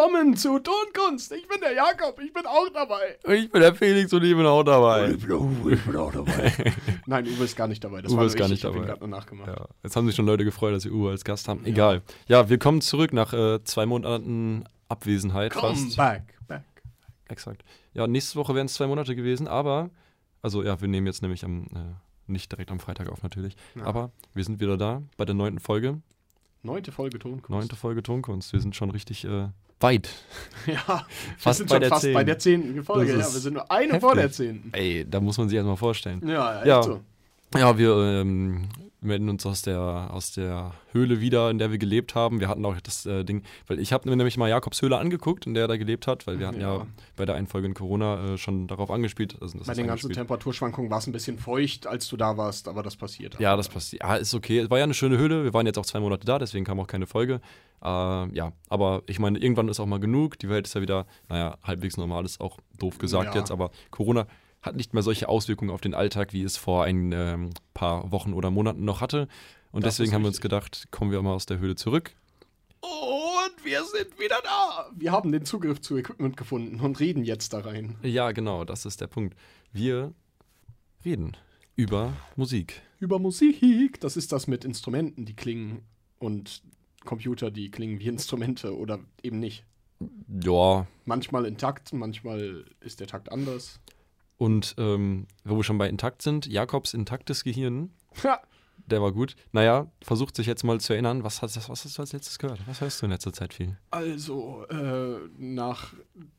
Willkommen zu Tonkunst. Ich bin der Jakob, ich bin auch dabei. Ich bin der Felix und ich bin auch dabei. Ich bin auch, ich bin auch dabei. Nein, Uwe ist gar nicht dabei. Das Uwe war ist gar ich. nicht ich dabei. gerade nur nachgemacht. Ja, jetzt haben sich schon Leute gefreut, dass sie Uwe als Gast haben. Egal. Ja, willkommen zurück nach äh, zwei Monaten Abwesenheit Come fast. back, back. Exakt. Ja, nächste Woche wären es zwei Monate gewesen, aber, also ja, wir nehmen jetzt nämlich am, äh, nicht direkt am Freitag auf natürlich, Ja. aber wir sind wieder da bei der neunten Folge. Neunte Folge Tonkunst. Neunte Folge Tonkunst. Wir sind schon richtig äh, weit. Ja, wir Fast sind bei schon der fast zehn. bei der zehnten Folge. Ja, wir sind nur eine vor der zehnten. Ey, da muss man sich erstmal vorstellen. Ja, echt Ja. so. Ja, wir ähm, melden uns aus der, aus der Höhle wieder, in der wir gelebt haben. Wir hatten auch das äh, Ding, weil ich habe mir nämlich mal Jakobs Höhle angeguckt, in der er da gelebt hat, weil wir hatten ja, Ja. bei der einen Folge in Corona äh, schon darauf angespielt. Also Bei den ganzen. Temperaturschwankungen war es ein bisschen feucht, als du da warst, aber das passiert. Ja, das passiert. Ja, ist okay. Es war ja eine schöne Höhle. Wir waren jetzt auch zwei Monate da, deswegen kam auch keine Folge. Äh, ja, aber ich meine, irgendwann ist auch mal genug. Die Welt ist ja wieder, naja, halbwegs normal, ist auch doof gesagt Ja. jetzt, aber Corona hat nicht mehr solche Auswirkungen auf den Alltag, wie es vor ein ähm, paar Wochen oder Monaten noch hatte. Und Das deswegen haben wir uns gedacht, kommen wir mal aus der Höhle zurück. Und wir sind wieder da. Wir haben den Zugriff zu Equipment gefunden und reden jetzt da rein. Ja, genau, das ist der Punkt. Wir reden über Musik. Über Musik. Das ist das mit Instrumenten, die klingen und Computer, die klingen wie Instrumente oder eben nicht. Ja, Manchmal intakt, manchmal ist der Takt anders. Und ähm, wo wir schon bei intakt sind, Jakobs intaktes Gehirn Ha! Der war gut. Naja, versucht sich jetzt mal zu erinnern, was hast, was hast du als letztes gehört? Was hörst du in letzter Zeit viel? Also, äh, nach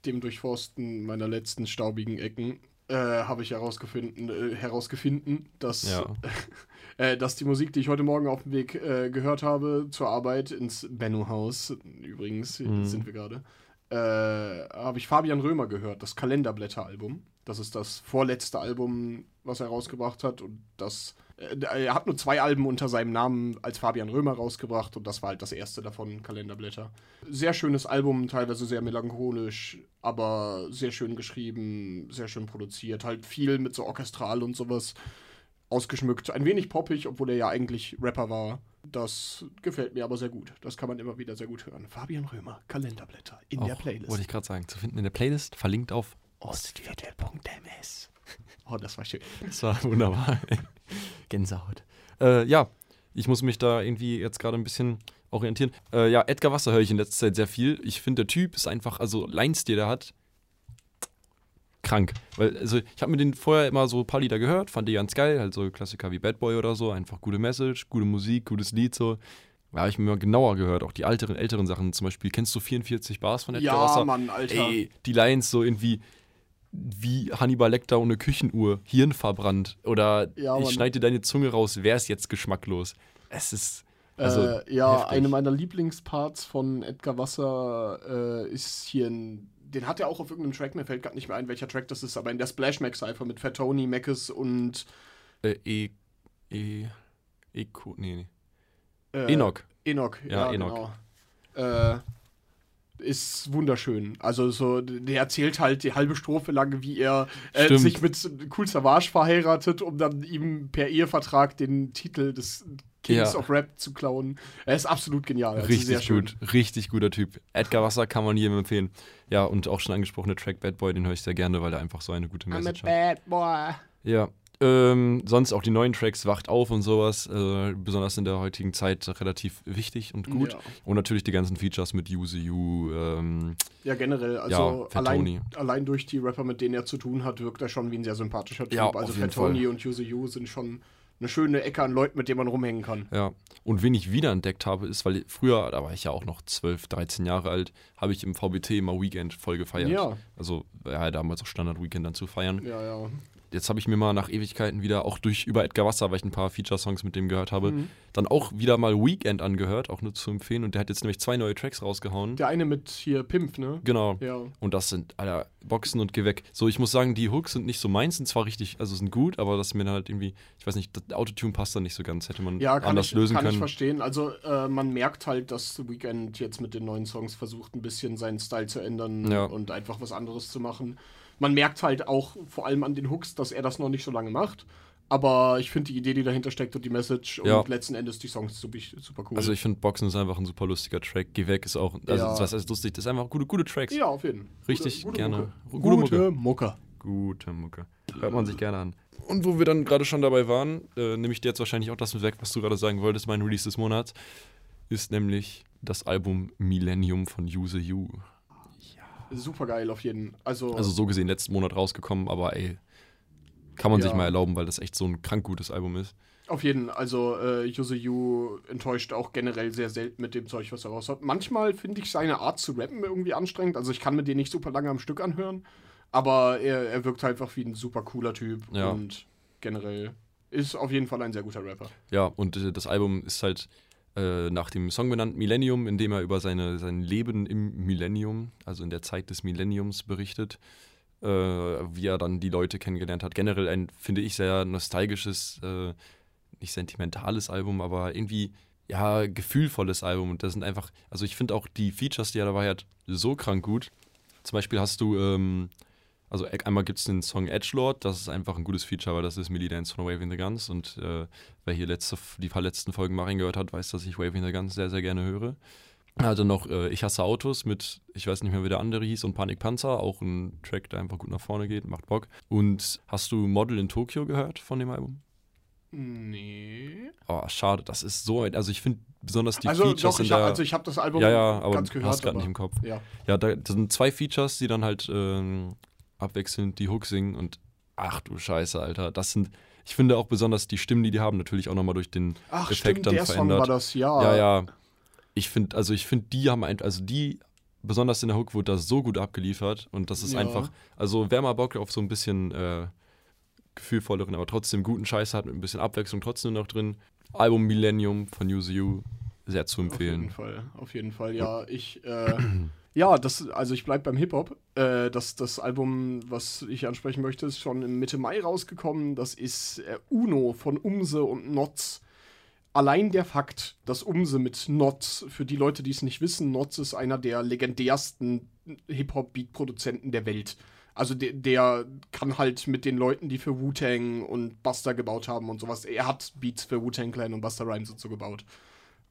dem Durchforsten meiner letzten staubigen Ecken äh, habe ich herausgefunden, äh, herausgefunden dass, Ja. äh, dass die Musik, die ich heute Morgen auf dem Weg äh, gehört habe zur Arbeit ins Benno-Haus, übrigens Mhm. sind wir gerade, äh, habe ich Fabian Römer gehört, das Kalenderblätter-Album. Das ist das vorletzte Album, was er rausgebracht hat und das äh, er hat nur zwei Alben unter seinem Namen als Fabian Römer rausgebracht und das war halt das erste davon, Kalenderblätter. Sehr schönes Album, teilweise sehr melancholisch, aber sehr schön geschrieben, sehr schön produziert, halt viel mit so orchestral und sowas ausgeschmückt. Ein wenig poppig, obwohl er ja eigentlich Rapper war. Das gefällt mir aber sehr gut. Das kann man immer wieder sehr gut hören. Fabian Römer, Kalenderblätter in der Auch, Playlist. Wollte ich gerade sagen, zu finden in der Playlist, verlinkt auf. Ostviertel.ms. Oh, das war schön. Das war wunderbar. Gänsehaut. Äh, ja, ich muss mich da irgendwie jetzt gerade ein bisschen orientieren. Äh, ja, Edgar Wasser höre ich in letzter Zeit sehr viel. Ich finde, der Typ ist einfach, also Lines, die der hat, krank. Weil, also, ich habe mir den vorher immer so ein paar Lieder gehört, fand die ganz geil, halt so Klassiker wie Bad Boy oder so, einfach gute Message, gute Musik, gutes Lied, so. Ja, habe ich mir mal genauer gehört, auch die älteren, älteren Sachen, zum Beispiel, kennst du 44 Bars von Edgar Ja, Wasser? Mann, Alter. Ey, die Lines so irgendwie wie Hannibal Lecter ohne Küchenuhr, Hirn verbrannt oder Ja, ich schneide dir deine Zunge raus, wer ist jetzt geschmacklos? Es ist also äh, ja, heftig. eine meiner Lieblingsparts von Edgar Wasser äh, ist hier ein. Den hat er auch auf irgendeinem Track, mir fällt gerade nicht mehr ein, welcher Track das ist, aber in der Splash Mac Cypher mit Fat Tony, Mackes und äh, e e Eko, nee, nee. äh, Enoch. Enoch, Ja, ja, Enoch. genau. Äh, ist wunderschön. Also so, der erzählt halt die halbe Strophe lang, wie er äh, sich mit Cool Savage verheiratet, um dann ihm per Ehevertrag den Titel des Kings Ja. of Rap zu klauen. Er ist absolut genial. Also Richtig gut, richtig guter Typ. Edgar Wasser kann man jedem empfehlen. Ja, und auch schon angesprochene Track Bad Boy, den höre ich sehr gerne, weil er einfach so eine gute I'm a Message hat. bad boy. Ja. Ähm, sonst auch die neuen Tracks Wacht auf und sowas, äh, besonders in der heutigen Zeit relativ wichtig und gut. Ja. Und natürlich die ganzen Features mit Use You, ähm, Ja, generell, also Ja, allein, allein durch die Rapper, mit denen er zu tun hat, wirkt er schon wie ein sehr sympathischer Typ. Ja, also jeden Fat Tony Fall. und Use You sind schon eine schöne Ecke an Leuten, mit denen man rumhängen kann. Ja, und wen ich wiederentdeckt habe, ist, weil früher, da war ich ja auch noch 12, 13 Jahre alt, habe ich im VBT immer Weekend voll gefeiert. Ja. Also, ja, damals auch Standard Weekend dann zu feiern. Ja, ja. Jetzt habe ich mir mal nach Ewigkeiten wieder, auch durch über Edgar Wasser, weil ich ein paar Feature-Songs mit dem gehört habe, Mhm. dann auch wieder mal Weekend angehört, auch nur zu empfehlen. Und der hat jetzt nämlich zwei neue Tracks rausgehauen. Der eine mit hier Pimp, ne? Genau. Ja. Und das sind, Alter, Boxen und geh weg. So, ich muss sagen, die Hooks sind nicht so meins, sind zwar richtig, also sind gut, aber das mir dann halt irgendwie, ich weiß nicht, das Autotune passt da nicht so ganz, hätte man Ja, kann, anders ich, lösen kann ich können. verstehen. Also äh, man merkt halt, dass The Weeknd jetzt mit den neuen Songs versucht, ein bisschen seinen Style zu ändern Ja. und einfach was anderes zu machen. Man merkt halt auch vor allem an den Hooks, dass er das noch nicht so lange macht. Aber ich finde die Idee, die dahinter steckt und die Message Ja. und letzten Endes die Songs super, super cool. Also ich finde Boxen ist einfach ein super lustiger Track. Geh weg ist auch, also Ja. was heißt lustig, das ist einfach gute, gute Tracks. ja, auf jeden Fall. Richtig, gerne. Mucke. Gute Gute, Mucke. Gute Mucke. Hört man sich gerne an. Und wo wir dann gerade schon dabei waren, äh, nehme ich dir jetzt wahrscheinlich auch das mit weg, was du gerade sagen wolltest, mein Release des Monats, ist nämlich das Album Millennium von Use You. Super geil auf jeden. Also, Also so gesehen letzten Monat rausgekommen, aber ey, kann man sich Ja. mal erlauben, weil das echt so ein krank gutes Album ist. auf jeden. Also äh, Yuzu Yu enttäuscht auch generell sehr selten mit dem Zeug, was er raus hat. Manchmal finde ich seine Art zu rappen irgendwie anstrengend. Also ich kann mir den nicht super lange am Stück anhören. Aber er, er wirkt halt einfach wie ein super cooler Typ. Ja. Und generell ist auf jeden Fall ein sehr guter Rapper. Ja, und äh, das Album ist halt äh, nach dem Song benannt Millennium, in dem er über seine, sein Leben im Millennium, also in der Zeit des Millenniums berichtet, äh, wie er dann die Leute kennengelernt hat. Generell ein, finde ich, sehr nostalgisches, äh, nicht sentimentales Album, aber irgendwie, ja, gefühlvolles Album. Und das sind einfach, also ich finde auch die Features, die er dabei hat, so krank gut. Zum Beispiel hast du, ähm, also e- einmal gibt es den Song Edgelord, das ist einfach ein gutes Feature, weil das ist Millie Dance von Waving the Guns und äh, wer hier letzte, die paar letzten Folgen mal reingehört hat, weiß, dass ich Waving the Guns sehr, sehr gerne höre. Also noch äh, Ich hasse Autos mit, ich weiß nicht mehr, wie der andere hieß, und Panik Panzer, auch ein Track, der einfach gut nach vorne geht, macht Bock. Und hast du Model in Tokio gehört von dem Album? Nee. Oh, schade, das ist so ein, also ich finde besonders die also Features doch, in ich, der, hab, also ich habe das Album ja, ja, aber ganz gehört. hast gerade nicht im Kopf. Ja. Ja, da, das sind zwei Features, die dann halt ähm, abwechselnd die Hook singen und ach du Scheiße, Alter. Das sind, ich finde auch besonders die Stimmen, die die haben, natürlich auch nochmal durch den Ach, Effekt stimmt, dann der Song verändert. war das, ja. Ja, ja. Ich finde, also ich finde, die haben ein, also die, besonders in der Hook, wurde da so gut abgeliefert und das ist Ja. einfach, also wer mal Bock auf so ein bisschen äh, gefühlvolleren, aber trotzdem guten Scheiß hat, mit ein bisschen Abwechslung trotzdem noch drin. Album Millennium von Use You, sehr zu Auf jeden empfehlen. Fall, auf jeden Fall. Ja, ich, äh, ja, das, also ich bleib beim Hip-Hop. Äh, das, das Album, was ich ansprechen möchte, ist schon Mitte Mai rausgekommen. Das ist äh, Uno von Umse und Notz. Allein der Fakt, dass Umse mit Notz, für die Leute, die es nicht wissen, Notz ist einer der legendärsten Hip-Hop-Beat-Produzenten der Welt. Also der, der kann halt mit den Leuten, die für Wu-Tang und Buster gebaut haben und sowas, er hat Beats für Wu-Tang Clan und Buster Rhymes und so gebaut.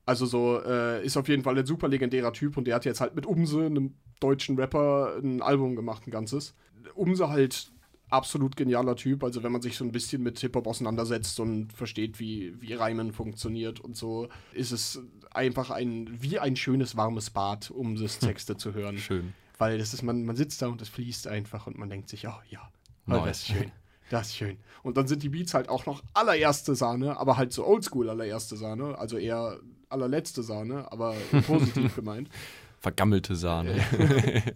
Also so, äh, ist auf jeden Fall ein super legendärer Typ und der hat jetzt halt mit Umse, einem deutschen Rapper, ein Album gemacht, ein ganzes. Umse halt absolut genialer Typ, also wenn man sich so ein bisschen mit Hip-Hop auseinandersetzt und versteht, wie, wie Reimen funktioniert und so, ist es einfach ein, wie ein schönes warmes Bad, Umses Texte zu hören. Schön. Weil das ist, man, man sitzt da und es fließt einfach und man denkt sich, oh ja, oh, das ist Nice. schön. Das ist schön. Und dann sind die Beats halt auch noch allererste Sahne, aber halt so oldschool allererste Sahne, also eher allerletzte Sahne, aber positiv gemeint. Vergammelte Sahne.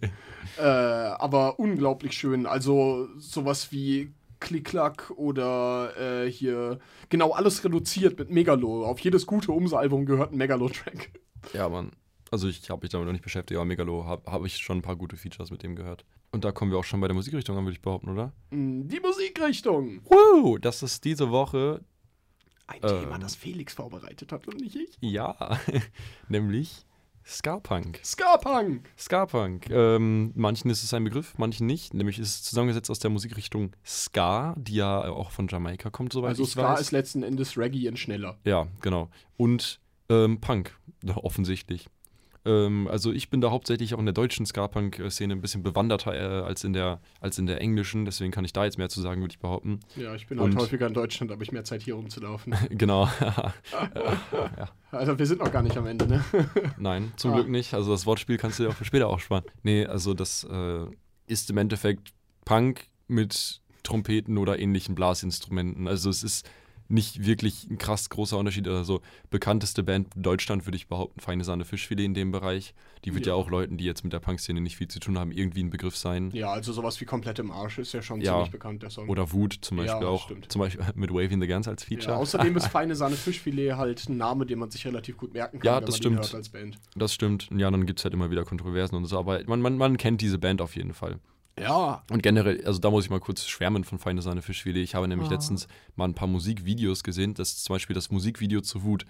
Äh, aber unglaublich schön. Also sowas wie Klick-Klack oder äh, hier genau alles reduziert mit Megalo. Auf jedes gute Umse-Album gehört ein Megalo-Track. Ja, Mann. Also ich habe mich damit noch nicht beschäftigt, aber Megalo habe hab ich schon ein paar gute Features mit dem gehört. Und da kommen wir auch schon bei der Musikrichtung an, würde ich behaupten, oder? Mm, Die Musikrichtung. Woo! Das ist diese Woche, Ein Ähm. Thema, das Felix vorbereitet hat und nicht ich. ja, nämlich Ska-Punk. Ska-Punk. Ska-Punk. Ähm, manchen ist es ein Begriff, manchen nicht. Nämlich ist es zusammengesetzt aus der Musikrichtung Ska, die ja auch von Jamaika kommt, soweit Also ich Ska weiß. ist letzten Endes Reggae in schneller. Ja, genau. Und ähm, Punk, offensichtlich. Ähm, also ich bin da hauptsächlich auch in der deutschen Ska-Punk-Szene ein bisschen bewanderter äh, als, in der, als in der englischen, deswegen kann ich da jetzt mehr zu sagen, würde ich behaupten. Ja, ich bin halt häufiger in Deutschland, habe ich mehr Zeit hier rumzulaufen. genau. Also wir sind noch gar nicht am Ende, ne? Nein, zum Ah. Glück nicht. Also das Wortspiel kannst du dir auch für später aufsparen. Nee, also das äh, ist im Endeffekt Punk mit Trompeten oder ähnlichen Blasinstrumenten. Also es ist nicht wirklich ein krass großer Unterschied. Also bekannteste Band in Deutschland würde ich behaupten, Feine Sahne Fischfilet in dem Bereich. Die wird ja, Ja. auch Leuten, die jetzt mit der Punk-Szene nicht viel zu tun haben, irgendwie ein Begriff sein. Ja, also sowas wie komplett im Arsch ist ja schon Ja. ziemlich bekannt, der Song. Oder Wut zum Beispiel Ja, auch. stimmt. Zum Beispiel mit Waving the Guns als Feature. ja, außerdem ist Feine Sahne Fischfilet halt ein Name, den man sich relativ gut merken kann, Ja, das stimmt. als Band. Das stimmt. Ja, dann gibt es halt immer wieder Kontroversen und so. Aber man, man, man kennt diese Band auf jeden Fall. Ja. Und generell, also da muss ich mal kurz schwärmen von Feine Sahne Fischfilet. Ich habe nämlich Ah. letztens mal ein paar Musikvideos gesehen. Das ist zum Beispiel das Musikvideo zu Wut.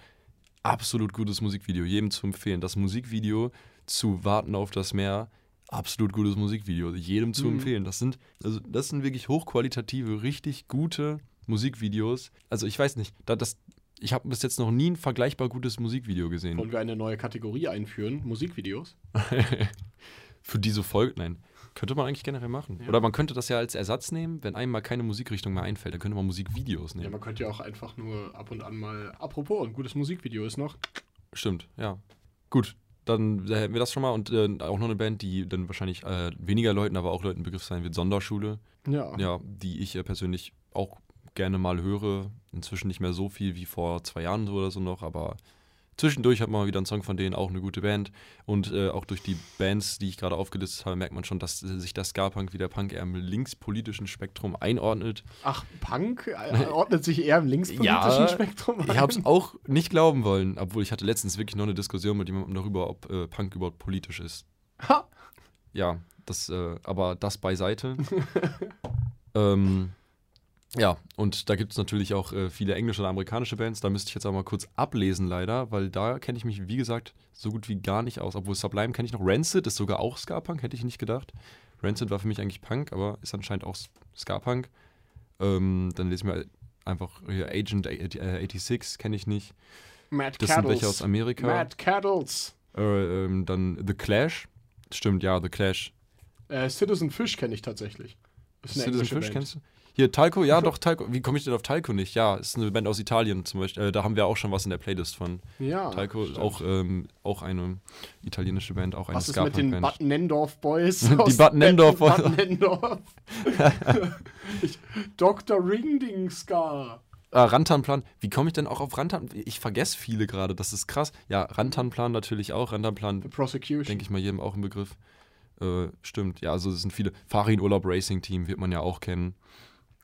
Absolut gutes Musikvideo, jedem zu empfehlen. Das Musikvideo zu Warten auf das Meer, absolut gutes Musikvideo, jedem zu Mhm. empfehlen. Das sind, also das sind wirklich hochqualitative, richtig gute Musikvideos. Also ich weiß nicht, da das, ich habe bis jetzt noch nie ein vergleichbar gutes Musikvideo gesehen. Wollen wir eine neue Kategorie einführen? Musikvideos? Für diese Folge, nein. Könnte man eigentlich generell machen. Ja. Oder man könnte das ja als Ersatz nehmen, wenn einem mal keine Musikrichtung mehr einfällt, dann könnte man Musikvideos Ja, nehmen. man könnte ja auch einfach nur ab und an mal. Apropos, ein gutes Musikvideo ist noch. Stimmt, ja. Gut, dann äh, hätten wir das schon mal und äh, auch noch eine Band, die dann wahrscheinlich äh, weniger Leuten, aber auch Leuten Begriff sein wird, Sonderschule. Ja. Ja, die ich äh, persönlich auch gerne mal höre. Inzwischen nicht mehr so viel wie vor zwei Jahren oder so noch, aber zwischendurch hat man mal wieder einen Song von denen, auch eine gute Band. Und äh, auch durch die Bands, die ich gerade aufgelistet habe, merkt man schon, dass äh, sich der Ska-Punk wie der Punk eher im linkspolitischen Spektrum einordnet. Ach, Punk ordnet sich eher im linkspolitischen Ja, Spektrum ein. Ich habe es auch nicht glauben wollen, obwohl ich hatte letztens wirklich noch eine Diskussion mit jemandem darüber, ob äh, Punk überhaupt politisch ist. Ha! Ja, das, äh, aber das beiseite. ähm, ja, und da gibt es natürlich auch äh, viele englische und amerikanische Bands. Da müsste ich jetzt auch mal kurz ablesen, leider, weil da kenne ich mich, wie gesagt, so gut wie gar nicht aus. Obwohl Sublime kenne ich noch. Rancid ist sogar auch Ska-Punk, hätte ich nicht gedacht. Rancid war für mich eigentlich Punk, aber ist anscheinend auch Ska-Punk. Ähm, dann lese ich mir einfach hier Agent äh, 86, kenne ich nicht. Mad Das sind Cattles. welche aus Amerika. Mad Cattles. Äh, ähm, dann The Clash. Stimmt, ja, The Clash. Äh, Citizen Fish kenne ich tatsächlich. Citizen Fish Band. kennst du? Hier, Talco, ja doch, Talco. Wie komme ich denn auf Talco nicht? Ja, ist eine Band aus Italien zum Beispiel. Äh, da haben wir auch schon was in der Playlist von. Ja. Talco, stimmt. auch, ähm, auch eine italienische Band, auch eine Was ist mit den Ska-Punk-Band. Bad Nendorf Boys? Die aus Bad Nendorf Bad Boys. Nendorf. ich, Dr. Ringding Ska. Ah, Rantanplan. Wie komme ich denn auch auf Rantan? Ich vergesse viele gerade, das ist krass. Ja, Rantanplan natürlich auch. Rantanplan, The Prosecution. denke ich mal, jedem auch ein Begriff. Äh, stimmt, ja, also es sind viele. Farin Urlaub Racing Team wird man ja auch kennen.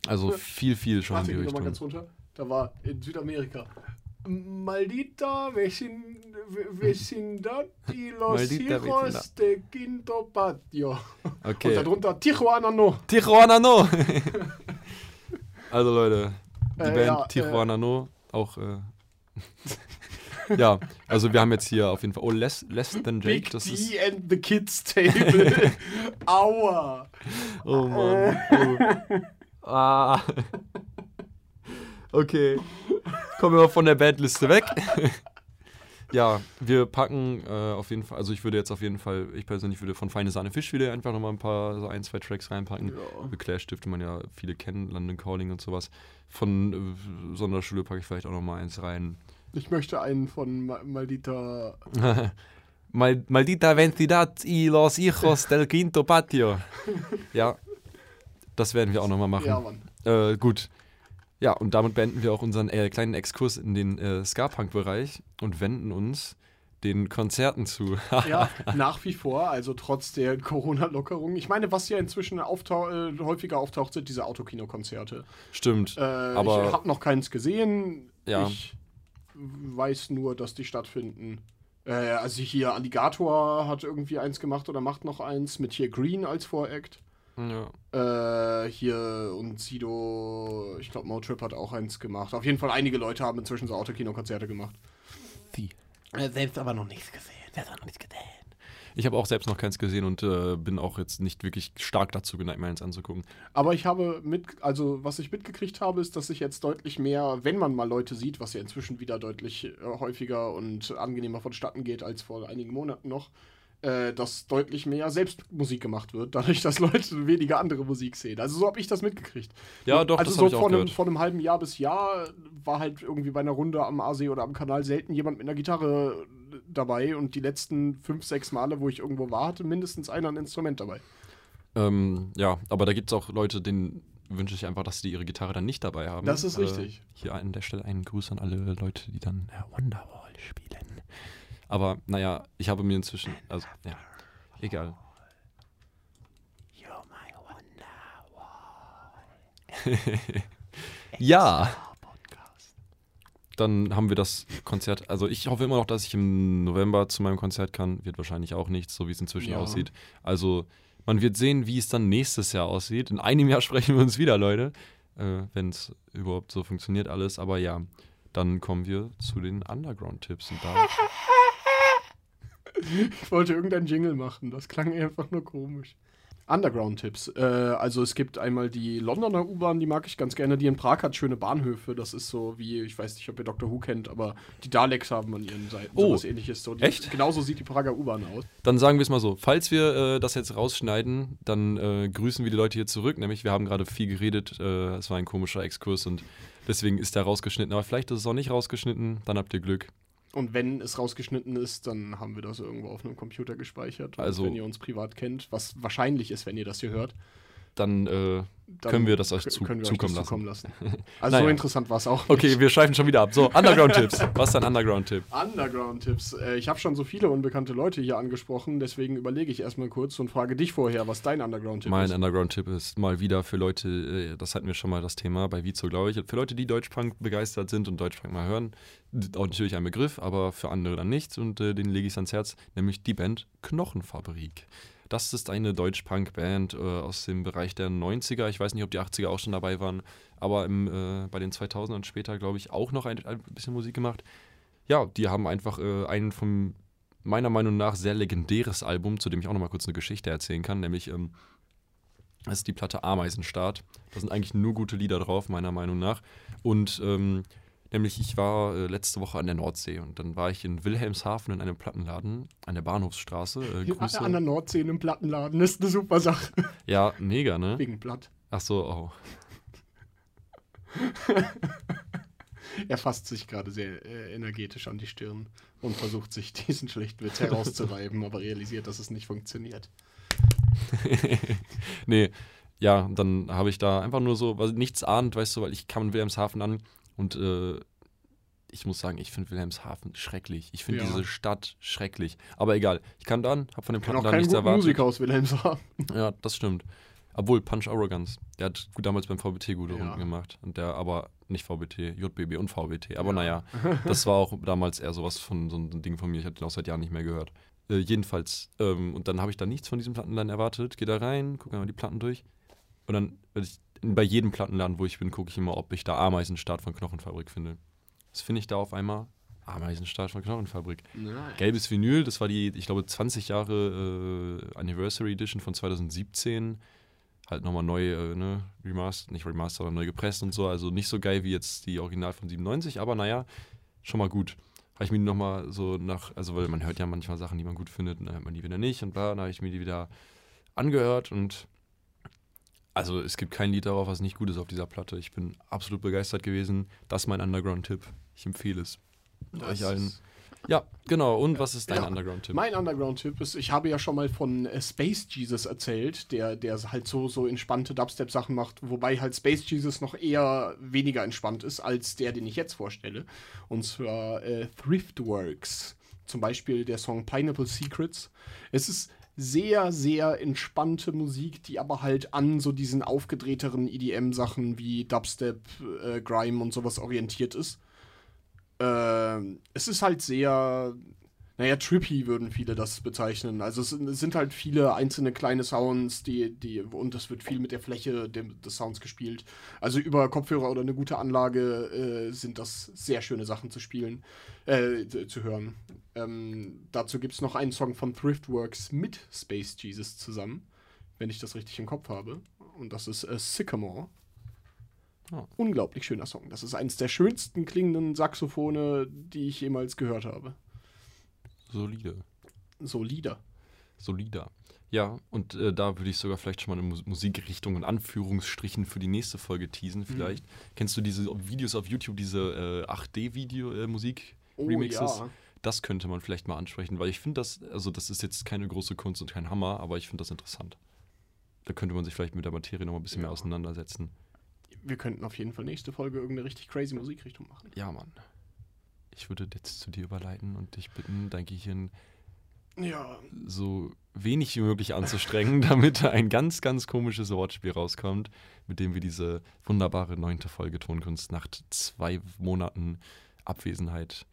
Also viel, viel schon Warte, in die noch mal Richtung. ganz runter. Da war in Südamerika. Maldita vecin, vecindad y los Maldita hijos de Quinto Patio. Und Okay. darunter Tijuana no. Tijuana No! also Leute, die Äh, Band ja, Tijuana No, auch äh, ja, also wir haben jetzt hier auf jeden Fall, oh, Less, less Than Jake, Big das D ist, and the Kids Table. Aua. oh Mann, oh. Ah. Okay, kommen wir mal von der Bandliste weg. Ja, wir packen äh, auf jeden Fall, also ich würde jetzt auf jeden Fall, ich persönlich würde von Feine Sahne Fisch wieder einfach nochmal ein paar, so ein, zwei Tracks reinpacken. Ja. The Clash dürfte man ja viele kennen, London Calling und sowas. Von äh, Sonderschule packe ich vielleicht auch nochmal eins rein. Ich möchte einen von Ma Maldita. Mal, maldita Vencidad y los hijos del quinto patio. Ja, das werden wir auch nochmal machen. Ja, Mann. Äh, gut. Ja, und damit beenden wir auch unseren äh, kleinen Exkurs in den äh, Ska-Punk-Bereich und wenden uns den Konzerten zu. Ja, nach wie vor, also trotz der Corona-Lockerung. Ich meine, was ja inzwischen auftau äh, häufiger auftaucht, sind diese Autokino-Konzerte. Stimmt. Äh, Aber- ich habe noch keins gesehen. Ja. Ich weiß nur, dass die stattfinden. Äh, also hier Alligator hat irgendwie eins gemacht oder macht noch eins mit hier Green als Voract. Ja. Äh, hier und Sido, ich glaube Motrip hat auch eins gemacht. Auf jeden Fall einige Leute haben inzwischen so Autokino-Konzerte gemacht. Sie. Äh, selbst aber noch nichts gesehen. Selbst noch nichts gesehen. Ich habe auch selbst noch keins gesehen und äh, bin auch jetzt nicht wirklich stark dazu geneigt, mir eins anzugucken. Aber ich habe mit, also was ich mitgekriegt habe, ist, dass sich jetzt deutlich mehr, wenn man mal Leute sieht, was ja inzwischen wieder deutlich äh, häufiger und angenehmer vonstatten geht als vor einigen Monaten noch, äh, dass deutlich mehr Selbstmusik gemacht wird, dadurch, dass Leute weniger andere Musik sehen. Also so habe ich das mitgekriegt. Ja, doch, also das so ich auch vor einem, gehört. vor einem halben Jahr bis Jahr war halt irgendwie bei einer Runde am Aasee oder am Kanal selten jemand mit einer Gitarre dabei und die letzten fünf, sechs Male, wo ich irgendwo war, hatte mindestens einer ein Instrument dabei. Ähm, ja, aber da gibt es auch Leute, denen wünsche ich einfach, dass die ihre Gitarre dann nicht dabei haben. Das ist Äh, richtig. Hier an der Stelle einen Gruß an alle Leute, die dann äh, Wonderwall spielen. Aber naja, ich habe mir inzwischen, also ja, egal. You're my Ja, dann haben wir das Konzert. Also ich hoffe immer noch, dass ich im November zu meinem Konzert kann. Wird wahrscheinlich auch nichts, so wie es inzwischen Ja. aussieht. Also man wird sehen, wie es dann nächstes Jahr aussieht. In einem Jahr sprechen wir uns wieder, Leute. Äh, Wenn es überhaupt so funktioniert alles. Aber ja, dann kommen wir zu den Underground-Tipps. Und da Ich wollte irgendeinen Jingle machen, das klang einfach nur komisch. Underground-Tipps. Äh, also es gibt einmal die Londoner U-Bahn, die mag ich ganz gerne. Die in Prag hat schöne Bahnhöfe. Das ist so wie, ich weiß nicht, ob ihr Dr. Who kennt, aber die Daleks haben an ihren Seiten Oh. sowas ähnliches. So, die, Echt? Genauso sieht die Prager U-Bahn aus. Dann sagen wir es mal so, falls wir äh, das jetzt rausschneiden, dann äh, grüßen wir die Leute hier zurück, nämlich wir haben gerade viel geredet, äh, es war ein komischer Exkurs und deswegen ist der rausgeschnitten, aber vielleicht ist es auch nicht rausgeschnitten, dann habt ihr Glück. Und wenn es rausgeschnitten ist, dann haben wir das irgendwo auf einem Computer gespeichert. Und Also- wenn ihr uns privat kennt, was wahrscheinlich ist, wenn ihr das hier hört, Dann, äh, dann Können wir das euch zu- wir zukommen das zukommen lassen. Also Naja. so interessant war es auch. okay, nicht. wir schweifen schon wieder ab. So, Underground-Tipps. Was ist dein Underground-Tipp? Underground-Tipps. Äh, ich habe schon so viele unbekannte Leute hier angesprochen, deswegen überlege ich erstmal kurz und frage dich vorher, was dein Underground-Tipp Mein ist. Underground-Tipp ist mal wieder für Leute, äh, das hatten wir schon mal das Thema bei Vizo, glaube ich, für Leute, die Deutschpunk begeistert sind und Deutschpunk mal hören, auch natürlich ein Begriff, aber für andere dann nicht und äh, den lege ich ans Herz, nämlich die Band Knochenfabrik. Das ist eine Deutsch-Punk-Band äh, aus dem Bereich der 90er. Ich weiß nicht, ob die 80er auch schon dabei waren, aber im, äh, bei den 2000ern später, glaube ich, auch noch ein, ein bisschen Musik gemacht. Ja, die haben einfach äh, einen vom meiner Meinung nach sehr legendäres Album, zu dem ich auch noch mal kurz eine Geschichte erzählen kann, nämlich ähm, das ist die Platte Ameisenstaat. Da sind eigentlich nur gute Lieder drauf, meiner Meinung nach. Und ähm, nämlich, ich war äh, letzte Woche an der Nordsee und dann war ich in Wilhelmshaven in einem Plattenladen an der Bahnhofsstraße. Äh, Grüße. An der Nordsee in einem Plattenladen ist eine super Sache. Ja, mega, ne? Wegen Blatt. Ach so, oh. Er fasst sich gerade sehr äh, energetisch an die Stirn und versucht sich diesen schlechten Witz herauszureiben, aber realisiert, dass es nicht funktioniert. nee, ja, dann habe ich da einfach nur so, also nichts ahnt, weißt du, weil ich kam in Wilhelmshaven an und äh, ich muss sagen, ich finde Wilhelmshaven schrecklich. Ich finde Ja. diese Stadt schrecklich. Aber egal, ich kam da an, habe von dem Plattenladen kein nichts erwartet. Musiker aus Wilhelmshaven. Ja, das stimmt. Obwohl, Punch Arrogance, der hat damals beim VBT gute Ja. Runden gemacht. Und der aber nicht VBT, JBB und VBT. Aber Ja. naja, das war auch damals eher sowas von so ein Ding von mir. Ich hatte den auch seit Jahren nicht mehr gehört. Äh, jedenfalls, ähm, und dann habe ich da nichts von diesem Plattenladen erwartet. Gehe da rein, gucke mal die Platten durch. Und dann, wenn ich, bei jedem Plattenladen, wo ich bin, gucke ich immer, ob ich da Ameisenstart von Knochenfabrik finde. Das finde ich da auf einmal. Ameisenstart von Knochenfabrik. Gelbes Vinyl, das war die, ich glaube, 20 Jahre äh, Anniversary Edition von 2017. Halt nochmal neu, äh, ne, remastered, nicht remastered, sondern neu gepresst und so. Also nicht so geil wie jetzt die Original von 97, aber naja, schon mal gut. Habe ich mir nochmal so nach, also weil man hört ja manchmal Sachen, die man gut findet, und dann hört man die wieder nicht und bla, dann habe ich mir die wieder angehört und also es gibt kein Lied darauf, was nicht gut ist auf dieser Platte. Ich bin absolut begeistert gewesen. Das ist mein Underground-Tipp. Ich empfehle es euch allen. Ja, genau. Und was ist dein Ja. Underground-Tipp? Mein Underground-Tipp ist, ich habe ja schon mal von äh, Space Jesus erzählt, der, der halt so, so entspannte Dubstep-Sachen macht, wobei halt Space Jesus noch eher weniger entspannt ist als der, den ich jetzt vorstelle. Und zwar äh, Thriftworks. Zum Beispiel der Song Pineapple Secrets. Es ist sehr, sehr entspannte Musik, die aber halt an so diesen aufgedrehteren EDM-Sachen wie Dubstep, äh, Grime und sowas orientiert ist. Ähm, es ist halt sehr, naja, trippy würden viele das bezeichnen. Also es sind, halt viele einzelne kleine Sounds, die, die, und es wird viel mit der Fläche des Sounds gespielt. Also über Kopfhörer oder eine gute Anlage äh, sind das sehr schöne Sachen zu spielen, äh, zu, zu hören. Ähm, dazu gibt es noch einen Song von Thriftworks mit Space Jesus zusammen, wenn ich das richtig im Kopf habe. Und das ist äh, Sycamore. Oh. Unglaublich schöner Song. Das ist eines der schönsten klingenden Saxophone, die ich jemals gehört habe. Solide. Solider. Solider. Ja, und äh, da würde ich sogar vielleicht schon mal eine Mus Musikrichtung und Anführungsstrichen für die nächste Folge teasen, vielleicht. Kennst du diese Videos auf YouTube, diese äh, 8D-Video-Musik? Oh Remixes? ja. Das könnte man vielleicht mal ansprechen, weil ich finde das, also das ist jetzt keine große Kunst und kein Hammer, aber ich finde das interessant. Da könnte man sich vielleicht mit der Materie noch mal ein bisschen Ja. mehr auseinandersetzen. Wir könnten auf jeden Fall nächste Folge irgendeine richtig crazy Musikrichtung machen. Ja, Mann. Ich würde jetzt zu dir überleiten und dich bitten, dein Gehirn Ja, so wenig wie möglich anzustrengen, damit ein ganz, ganz komisches Wortspiel rauskommt, mit dem wir diese wunderbare neunte Folge Tonkunst nach zwei Monaten Abwesenheit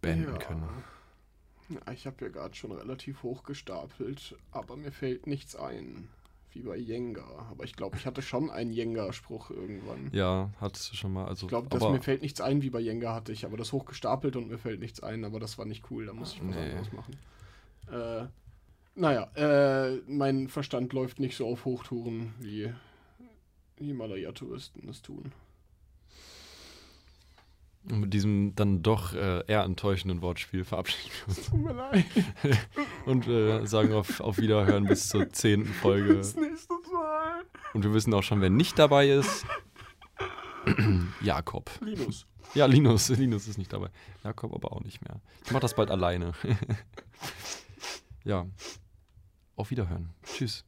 beenden ja. können. Ich habe ja gerade schon relativ hoch gestapelt, aber mir fällt nichts ein. Wie bei Jenga. Aber ich glaube, ich hatte schon einen Jenga-Spruch irgendwann. Ja, hattest du schon mal. Also, Ich glaube, aber mir fällt nichts ein, wie bei Jenga hatte ich, aber das hochgestapelt und mir fällt nichts ein, aber das war nicht cool, da muss ich was Nee. anderes machen. Äh, Naja, äh, mein Verstand läuft nicht so auf Hochtouren, wie Himalaya-Touristen es tun. Und mit diesem dann doch äh, eher enttäuschenden Wortspiel verabschieden wir uns. Tut mir leid. Und äh, sagen auf, auf Wiederhören bis zur zehnten Folge. Bis nächstes Mal. Und wir wissen auch schon, wer nicht dabei ist. Jakob. Linus. Ja, Linus. Linus ist nicht dabei. Jakob aber auch nicht mehr. Ich mach das bald alleine. ja. Auf Wiederhören. Tschüss.